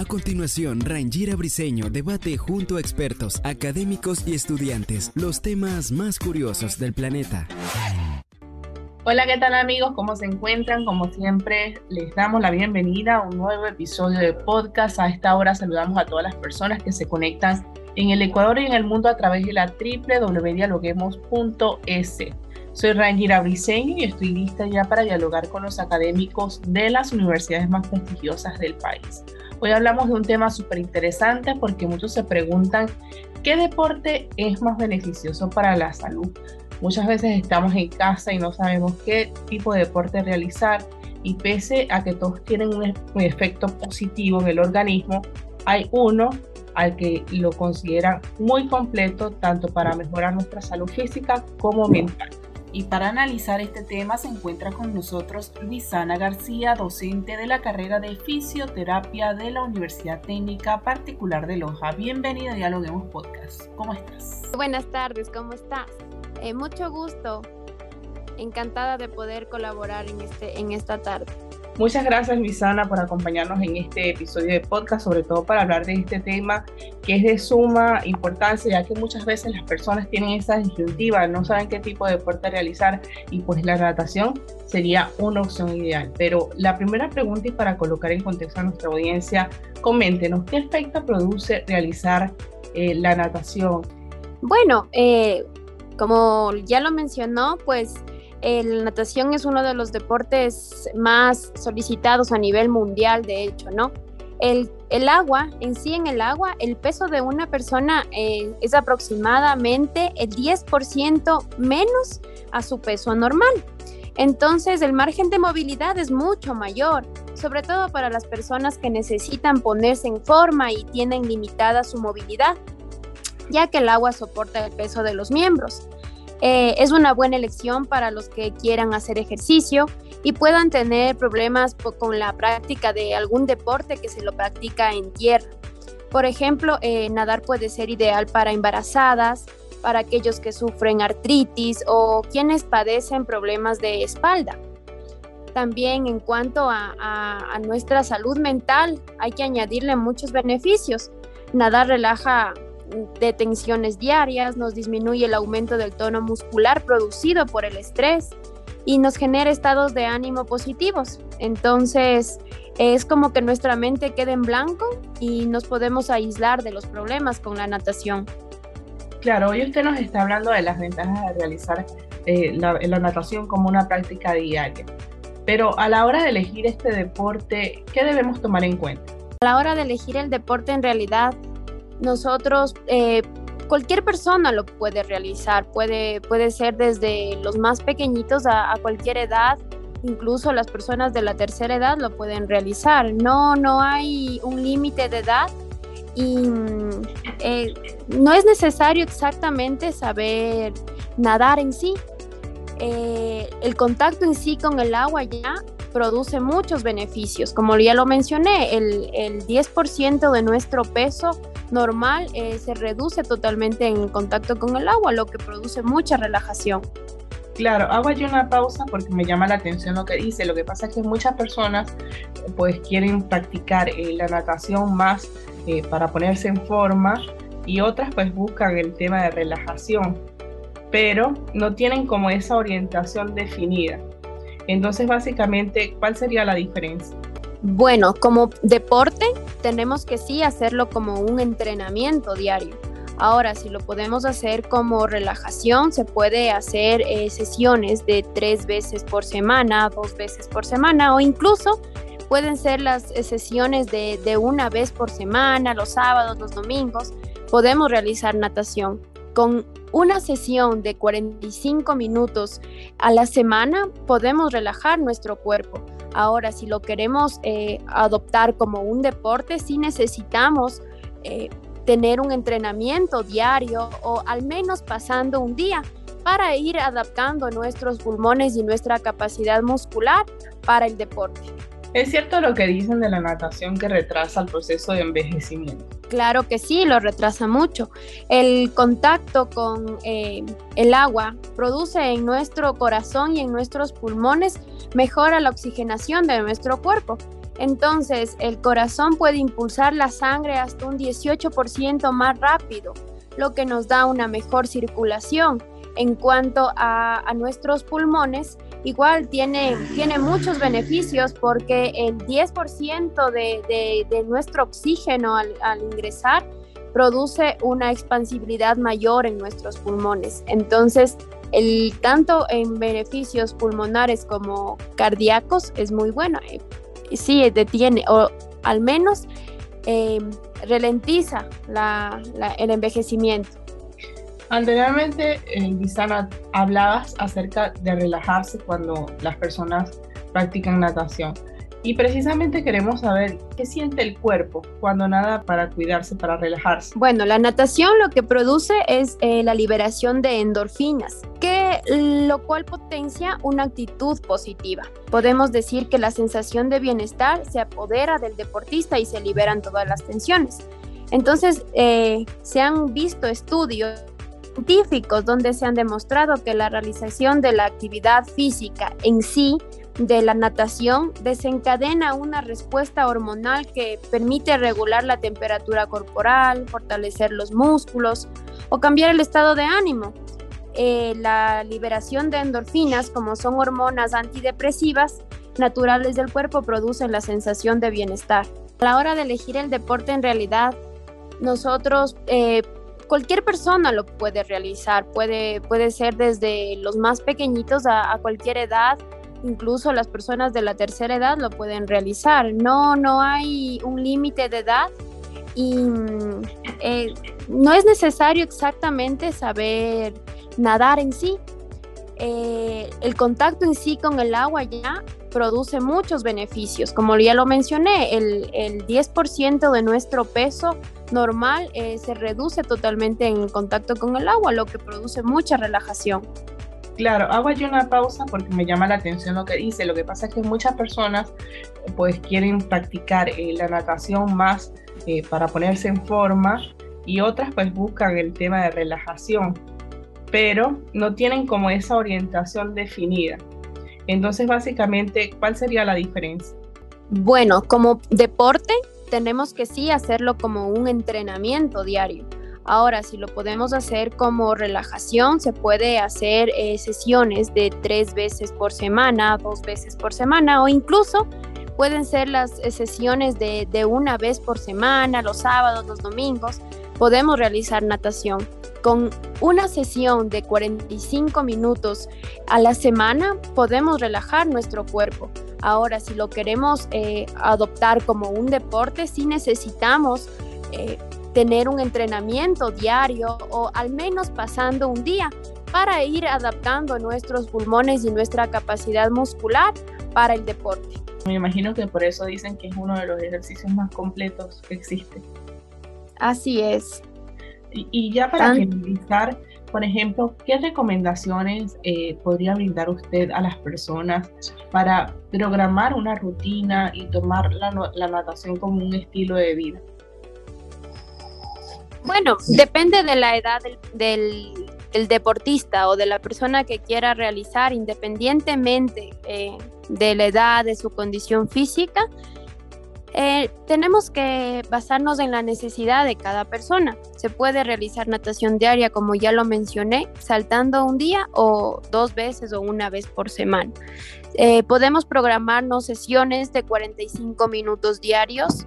A continuación, Rangira Briseño debate junto a expertos, académicos y estudiantes los temas más curiosos del planeta. Hola, ¿qué tal amigos? ¿Cómo se encuentran? Como siempre, les damos la bienvenida a un nuevo episodio de podcast. A esta hora saludamos a todas las personas que se conectan en el Ecuador y en el mundo a través de la www.dialoguemos.es. Soy Rangira Briseño y estoy lista ya para dialogar con los académicos de las universidades más prestigiosas del país. Hoy hablamos de un tema súper interesante porque muchos se preguntan qué deporte es más beneficioso para la salud. Muchas veces estamos en casa y no sabemos qué tipo de deporte realizar y pese a que todos tienen un, efecto positivo en el organismo, hay uno al que lo considera muy completo tanto para mejorar nuestra salud física como mental. Y para analizar este tema se encuentra con nosotros Luisana García, docente de la carrera de fisioterapia de la Universidad Técnica Particular de Loja. Bienvenida a Dialoguemos Podcast. ¿Cómo estás? Buenas tardes, ¿cómo estás? Eh, mucho gusto. Encantada de poder colaborar en, este, en esta tarde. Muchas gracias, Luisana, por acompañarnos en este episodio de podcast, sobre todo para hablar de este tema que es de suma importancia, ya que muchas veces las personas tienen esa disyuntiva, no saben qué tipo de deporte realizar y pues la natación sería una opción ideal. Pero la primera pregunta y para colocar en contexto a nuestra audiencia, coméntenos, ¿qué efecto produce realizar eh, la natación? Bueno, eh, como ya lo mencionó, pues la natación es uno de los deportes más solicitados a nivel mundial, de hecho, ¿no? El, agua, en sí en el agua, el peso de una persona eh, es aproximadamente el 10% menos a su peso normal. Entonces el margen de movilidad es mucho mayor, sobre todo para las personas que necesitan ponerse en forma y tienen limitada su movilidad, ya que el agua soporta el peso de los miembros. Eh, es una buena elección para los que quieran hacer ejercicio y puedan tener problemas con la práctica de algún deporte que se lo practica en tierra. Por ejemplo, eh, nadar puede ser ideal para embarazadas, para aquellos que sufren artritis o quienes padecen problemas de espalda. También en cuanto a nuestra salud mental, hay que añadirle muchos beneficios. Nadar relaja de tensiones diarias, nos disminuye el aumento del tono muscular producido por el estrés y nos genera estados de ánimo positivos. Entonces, es como que nuestra mente queda en blanco y nos podemos aislar de los problemas con la natación. Claro, hoy usted nos está hablando de las ventajas de realizar eh, la, la natación como una práctica diaria. Pero a la hora de elegir este deporte, ¿qué debemos tomar en cuenta? A la hora de elegir el deporte, en realidad nosotros, eh, cualquier persona lo puede realizar, puede, puede ser desde los más pequeñitos a, cualquier edad, incluso las personas de la tercera edad lo pueden realizar. No, no hay un límite de edad y eh, no es necesario exactamente saber nadar en sí. Eh, el contacto en sí con el agua ya produce muchos beneficios. Como ya lo mencioné, el, el 10% de nuestro peso normal eh, se reduce totalmente en contacto con el agua, lo que produce mucha relajación. Claro, hago allí una pausa porque me llama la atención lo que dice. Lo que pasa es que muchas personas pues quieren practicar eh, la natación más eh, para ponerse en forma y otras pues buscan el tema de relajación, pero no tienen como esa orientación definida. Entonces básicamente, ¿cuál sería la diferencia? Bueno, como deporte tenemos que sí hacerlo como un entrenamiento diario. Ahora, si lo podemos hacer como relajación, se puede hacer eh, sesiones de tres veces por semana, dos veces por semana o incluso pueden ser las eh, sesiones de, de una vez por semana, los sábados, los domingos. Podemos realizar natación. Con una sesión de 45 minutos a la semana podemos relajar nuestro cuerpo Ahora, si lo queremos eh, adoptar como un deporte, sí necesitamos eh, tener un entrenamiento diario o al menos pasando un día para ir adaptando nuestros pulmones y nuestra capacidad muscular para el deporte. ¿Es cierto lo que dicen de la natación que retrasa el proceso de envejecimiento? Claro que sí, lo retrasa mucho. El contacto con eh, el agua produce en nuestro corazón y en nuestros pulmones, mejora la oxigenación de nuestro cuerpo. Entonces, el corazón puede impulsar la sangre hasta un 18% más rápido, lo que nos da una mejor circulación. En cuanto a, nuestros pulmones, igual tiene, tiene muchos beneficios porque el 10% de, nuestro oxígeno al, ingresar produce una expansibilidad mayor en nuestros pulmones. Entonces, el tanto en beneficios pulmonares como cardíacos es muy bueno. Eh, sí, detiene o al menos eh, ralentiza el envejecimiento. Anteriormente, en Visana, hablabas acerca de relajarse cuando las personas practican natación. Y precisamente queremos saber qué siente el cuerpo cuando nada para cuidarse, para relajarse. Bueno, la natación lo que produce es eh, la liberación de endorfinas, que lo cual potencia una actitud positiva. Podemos decir que la sensación de bienestar se apodera del deportista y se liberan todas las tensiones. Entonces, eh, se han visto estudios científicos donde se han demostrado que la realización de la actividad física en sí de la natación desencadena una respuesta hormonal que permite regular la temperatura corporal, fortalecer los músculos o cambiar el estado de ánimo. Eh, la liberación de endorfinas, como son hormonas antidepresivas naturales del cuerpo, producen la sensación de bienestar. A la hora de elegir el deporte, en realidad, nosotros eh, cualquier persona lo puede realizar, puede, puede ser desde los más pequeñitos a, cualquier edad, incluso las personas de la tercera edad lo pueden realizar. No, no hay un límite de edad y mm, eh, no es necesario exactamente saber nadar en sí. Eh, el contacto en sí con el agua ya produce muchos beneficios. Como ya lo mencioné, el, el 10% de nuestro peso normal eh, se reduce totalmente en contacto con el agua, lo que produce mucha relajación. Claro, hago aquí una pausa porque me llama la atención lo que dice. Lo que pasa es que muchas personas pues quieren practicar eh, la natación más eh, para ponerse en forma y otras pues buscan el tema de relajación, pero no tienen como esa orientación definida. Entonces básicamente, ¿cuál sería la diferencia? Bueno, como deporte tenemos que sí hacerlo como un entrenamiento diario. Ahora, si lo podemos hacer como relajación, se puede hacer eh, sesiones de tres veces por semana, dos veces por semana o incluso pueden ser las eh, sesiones de, de una vez por semana, los sábados, los domingos. Podemos realizar natación. Con una sesión de 45 minutos a la semana podemos relajar nuestro cuerpo. Ahora, si lo queremos eh, adoptar como un deporte, sí necesitamos eh, tener un entrenamiento diario o al menos pasando un día para ir adaptando nuestros pulmones y nuestra capacidad muscular para el deporte. Me imagino que por eso dicen que es uno de los ejercicios más completos que existe. Así es. Y, ya para finalizar, por ejemplo, ¿qué recomendaciones eh, podría brindar usted a las personas para programar una rutina y tomar la, natación como un estilo de vida? Bueno, depende de la edad del, deportista o de la persona que quiera realizar, independientemente eh, de la edad, de su condición física, eh, tenemos que basarnos en la necesidad de cada persona. Se puede realizar natación diaria, como ya lo mencioné, saltando un día o dos veces o una vez por semana. Eh, podemos programarnos sesiones de 45 minutos diarios.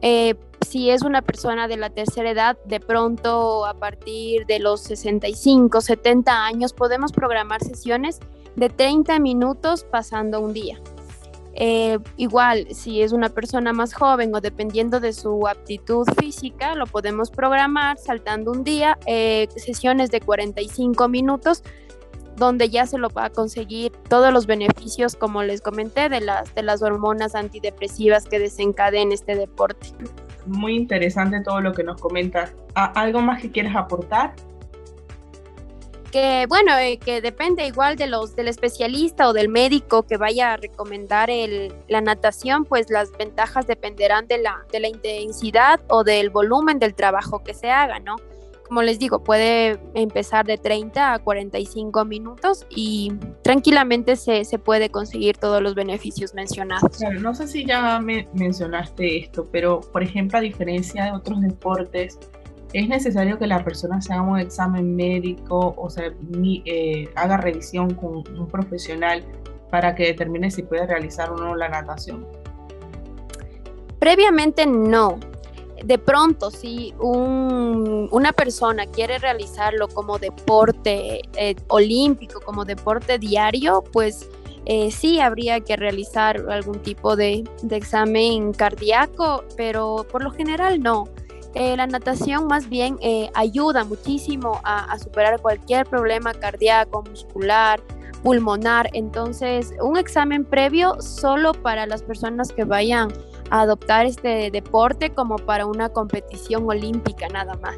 Eh, si es una persona de la tercera edad, de pronto a partir de los 65, 70 años, podemos programar sesiones de 30 minutos pasando un día. Eh, igual, si es una persona más joven o dependiendo de su aptitud física, lo podemos programar saltando un día, eh, sesiones de 45 minutos donde ya se lo va a conseguir todos los beneficios, como les comenté, de las, de las hormonas antidepresivas que desencadena este deporte. Muy interesante todo lo que nos comentas. ¿Algo más que quieras aportar? Que bueno, eh, que depende igual de los del especialista o del médico que vaya a recomendar el, la natación, pues las ventajas dependerán de la, de la intensidad o del volumen del trabajo que se haga, ¿no? Como les digo, puede empezar de 30 a 45 minutos y tranquilamente se, se puede conseguir todos los beneficios mencionados. Claro, no sé si ya me mencionaste esto, pero por ejemplo, a diferencia de otros deportes, es necesario que la persona haga un examen médico o sea, eh, haga revisión con un profesional para que determine si puede realizar o no la natación. Previamente no. De pronto, si una persona quiere realizarlo como deporte eh, olímpico, como deporte diario, pues eh, sí habría que realizar algún tipo de examen cardíaco, pero por lo general no. Eh, la natación más bien eh, ayuda muchísimo a, superar cualquier problema cardíaco, muscular, pulmonar. Entonces, un examen previo solo para las personas que vayan a adoptar este deporte como para una competición olímpica nada más.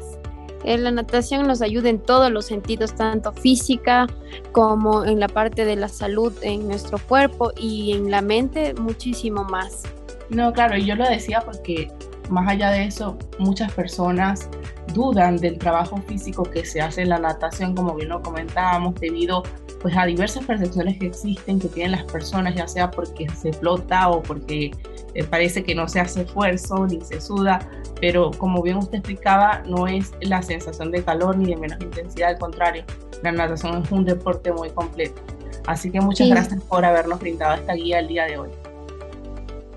Eh, la natación nos ayuda en todos los sentidos, tanto física como en la parte de la salud en nuestro cuerpo y en la mente muchísimo más. No, claro, yo lo decía porque más allá de eso, muchas personas dudan del trabajo físico que se hace en la natación, como bien lo comentábamos, debido pues a diversas percepciones que existen que tienen las personas, ya sea porque se flota o porque eh, parece que no se hace esfuerzo ni se suda, pero como bien usted explicaba, no es la sensación de calor ni de menos intensidad, al contrario, la natación es un deporte muy completo. Así que muchas gracias por habernos brindado esta guía el día de hoy.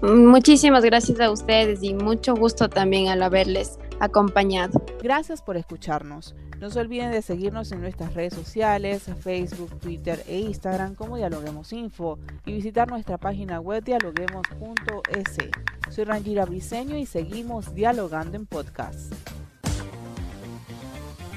Muchísimas gracias a ustedes y mucho gusto también al haberles acompañado. Gracias por escucharnos. No se olviden de seguirnos en nuestras redes sociales, Facebook, Twitter e Instagram como Dialoguemos Info y visitar nuestra página web dialoguemos.es. Soy Rangira Briseño y seguimos dialogando en podcast.